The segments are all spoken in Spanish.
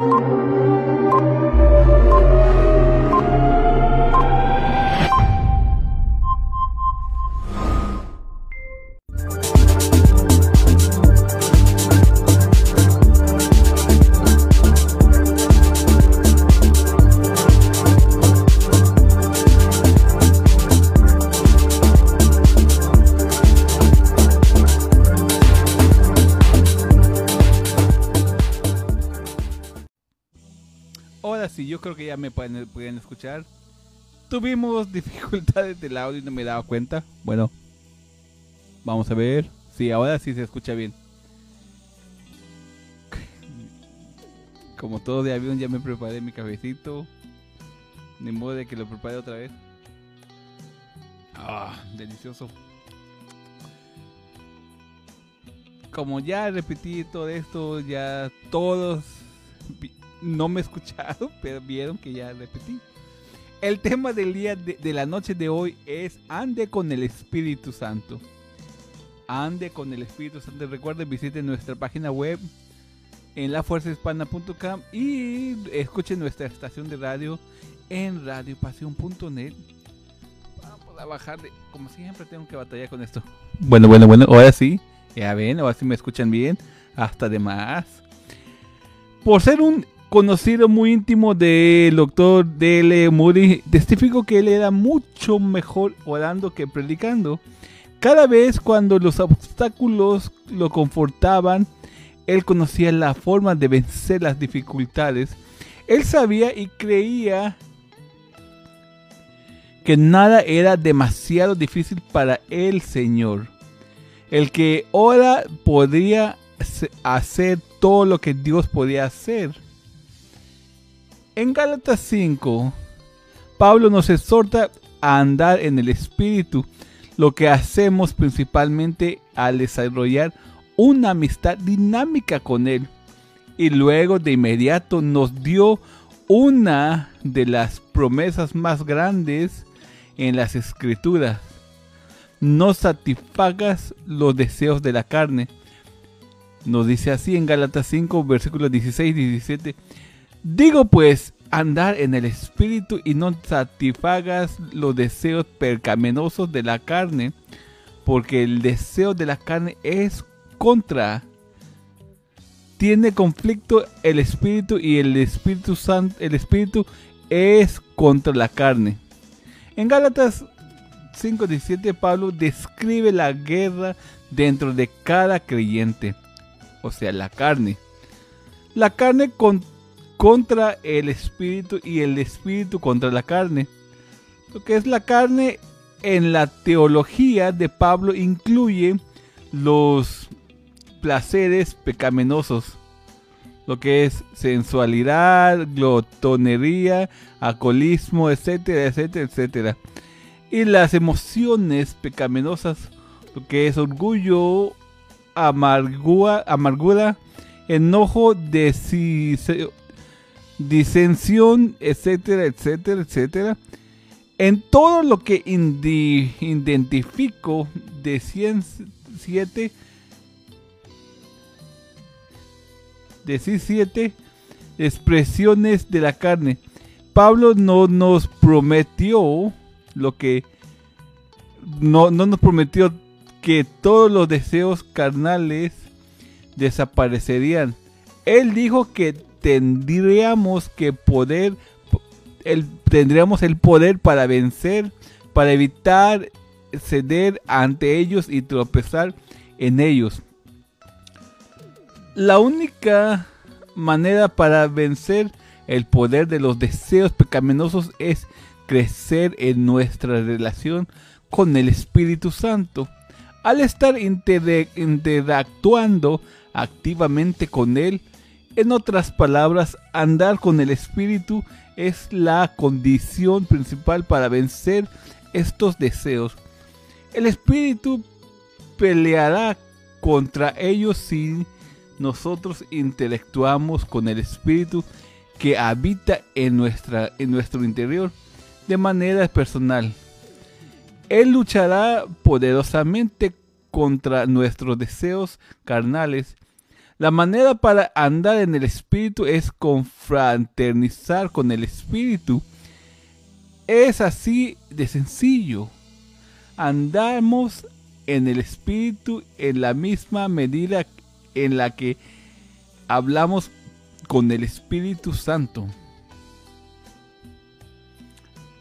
Ahora yo creo que ya me pueden, escuchar. Tuvimos dificultades del audio y no me he dado cuenta. Bueno, vamos a ver. Sí, ahora sí se escucha bien. Como todo de avión, ya me preparé mi cafecito. Ni modo de que lo prepare otra vez. Ah, delicioso. Como ya repetí todo esto, ya todos no me escucharon, pero vieron que ya repetí. El tema del día de, la noche de hoy es ande con el Espíritu Santo. Ande con el Espíritu Santo. Recuerden, visiten nuestra página web en lafuerzahispana.com y escuchen nuestra estación de radio en radiopasión.net. Vamos a bajar de... Como siempre tengo que batallar con esto. Bueno, bueno, bueno. Ahora sí. Ya ven, ahora sí me escuchan bien. Hasta de más. Por ser un conocido muy íntimo del doctor D.L. Moody, testifico que él era mucho mejor orando que predicando. Cada vez cuando los obstáculos lo confortaban, él conocía la forma de vencer las dificultades. Él sabía y creía que nada era demasiado difícil para el Señor. El que ora podría hacer todo lo que Dios podía hacer. En Gálatas 5, Pablo nos exhorta a andar en el Espíritu, lo que hacemos principalmente al desarrollar una amistad dinámica con Él. Y luego de inmediato nos dio una de las promesas más grandes en las escrituras. No satisfagas los deseos de la carne. Nos dice así en Gálatas 5, versículos 16 y 17. Digo pues, andar en el espíritu y no satisfagas los deseos percaminosos de la carne, porque el deseo de la carne es contra tiene conflicto el espíritu y el espíritu santo el espíritu es contra la carne. En Gálatas 5:17 Pablo describe la guerra dentro de cada creyente, o sea, la carne. La carne con- contra el espíritu y el espíritu contra la carne. Lo que es la carne en la teología de Pablo incluye los placeres pecaminosos, lo que es sensualidad, glotonería, alcoholismo, etcétera, etcétera, etcétera. Y las emociones pecaminosas, lo que es orgullo, amargura, amargura enojo, disensión, etcétera, etcétera, etcétera. En todo lo que identifico de 107 17 expresiones de la carne. Pablo no nos prometió lo que no, no nos prometió que todos los deseos carnales desaparecerían. Él dijo que tendríamos que poder el, tendríamos el poder para vencer, para evitar ceder ante ellos y tropezar en ellos. La única manera para vencer el poder de los deseos pecaminosos es crecer en nuestra relación con el Espíritu Santo. Al estar inter- interactuando activamente con Él, en otras palabras, andar con el Espíritu es la condición principal para vencer estos deseos. El Espíritu peleará contra ellos si nosotros interactuamos con el Espíritu que habita en, nuestra, en nuestro interior de manera personal. Él luchará poderosamente contra nuestros deseos carnales. La manera para andar en el Espíritu es confraternizar con el Espíritu. Es así de sencillo. Andamos en el Espíritu en la misma medida en la que hablamos con el Espíritu Santo.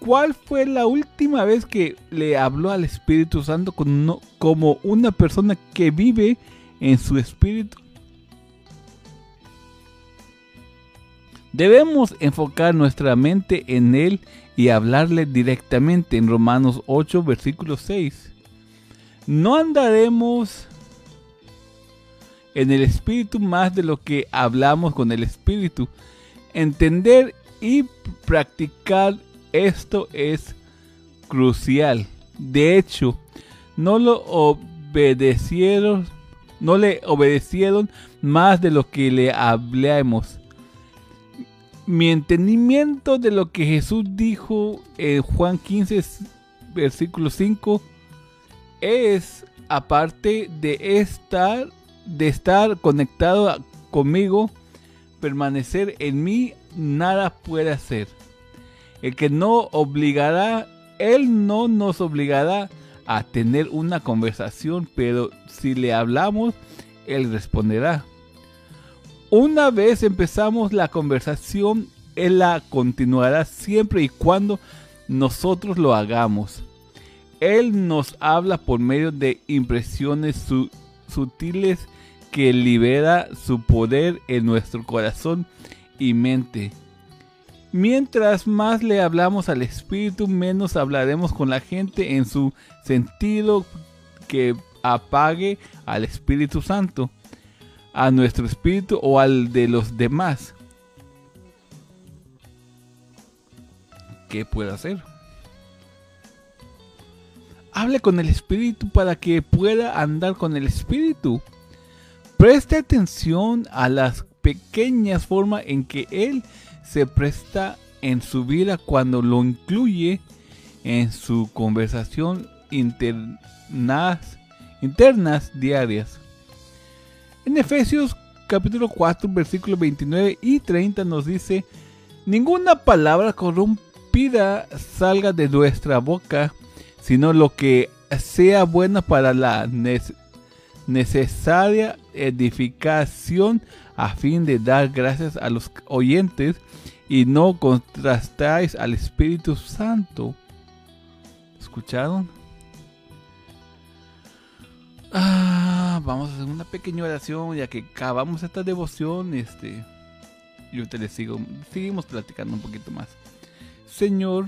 ¿Cuál fue la última vez que le habló al Espíritu Santo como una persona que vive en su espíritu? Debemos enfocar nuestra mente en Él y hablarle directamente en Romanos 8, versículo 6. No andaremos en el Espíritu más de lo que hablamos con el Espíritu. Entender y practicar esto es crucial. De hecho, no lo obedecieron, no le obedecieron más de lo que le hablamos. Mi entendimiento de lo que Jesús dijo en Juan 15, versículo 5, es aparte de estar, de estar conectado conmigo, permanecer en mí, nada puede hacer. El que no obligará, Él no nos obligará a tener una conversación, pero si le hablamos, Él responderá. Una vez empezamos la conversación, Él la continuará siempre y cuando nosotros lo hagamos. Él nos habla por medio de impresiones sutiles que libera su poder en nuestro corazón y mente. Mientras más le hablamos al Espíritu, menos hablaremos con la gente en su sentido que apague al Espíritu Santo, a nuestro espíritu o al de los demás. ¿Qué puede hacer? Hable con el Espíritu para que pueda andar con el Espíritu. Preste atención a las pequeñas formas en que Él se presta en su vida cuando lo incluye en su conversación internas, internas diarias. En Efesios capítulo 4 versículos 29 y 30 nos dice, ninguna palabra corrompida salga de nuestra boca, sino lo que sea buena para la necesaria edificación a fin de dar gracias a los oyentes y no contrastáis al Espíritu Santo. ¿Escucharon? Vamos a hacer una pequeña oración ya que acabamos esta devoción. Este, yo te les sigo, seguimos platicando un poquito más. Señor,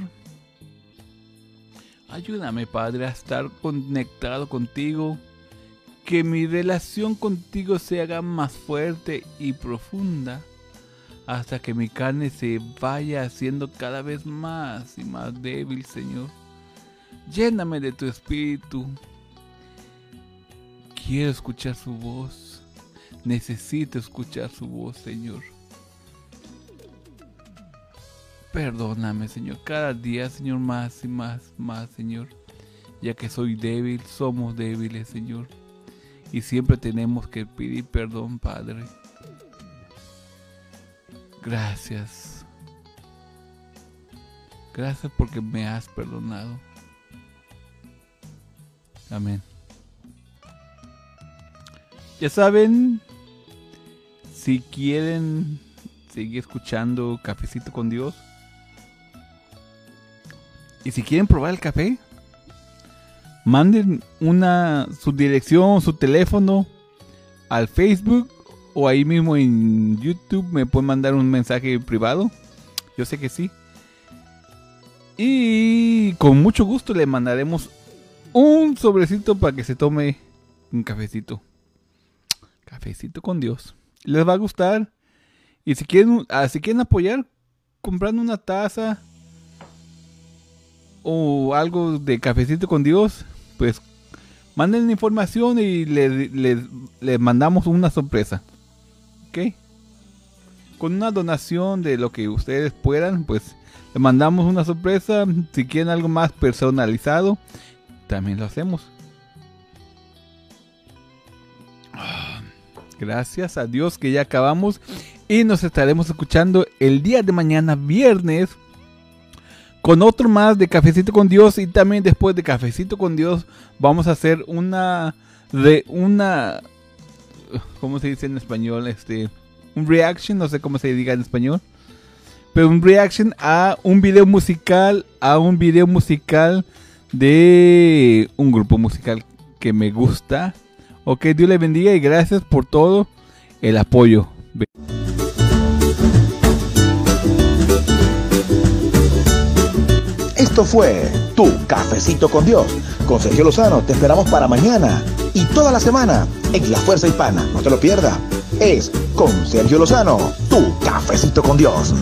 ayúdame, Padre, a estar conectado contigo. Que mi relación contigo se haga más fuerte y profunda hasta que mi carne se vaya haciendo cada vez más y más débil, Señor. Lléname de tu espíritu. Quiero escuchar su voz. Necesito escuchar su voz, Señor. Perdóname, Señor, cada día, Señor, más y más, más, Señor. Ya que soy débil, somos débiles, Señor. Y siempre tenemos que pedir perdón, Padre. Gracias. Gracias porque me has perdonado. Amén. Ya saben, si quieren seguir escuchando Cafecito con Dios y si quieren probar el café, manden una su dirección, su teléfono al Facebook o ahí mismo en YouTube me pueden mandar un mensaje privado. Yo sé que sí. Y con mucho gusto le mandaremos un sobrecito para que se tome un cafecito. Cafecito con Dios. Les va a gustar. Y si quieren, ah, si quieren apoyar comprando una taza o algo de cafecito con Dios, pues manden información y le mandamos una sorpresa. Con una donación de lo que ustedes puedan, pues le mandamos una sorpresa. Si quieren algo más personalizado, también lo hacemos. Gracias a Dios que ya acabamos y nos estaremos escuchando el día de mañana, viernes, con otro más de Cafecito con Dios y también después de Cafecito con Dios vamos a hacer una de una ¿cómo se dice en español? Este un reaction, no sé cómo se diga en español. Pero un reaction a un video musical, a un video musical de un grupo musical que me gusta. Ok, Dios le bendiga y gracias por todo el apoyo. Esto fue Tu Cafecito con Dios. Con Sergio Lozano te esperamos para mañana y toda la semana en La Fuerza Hispana. No te lo pierdas. Es con Sergio Lozano, Tu Cafecito con Dios.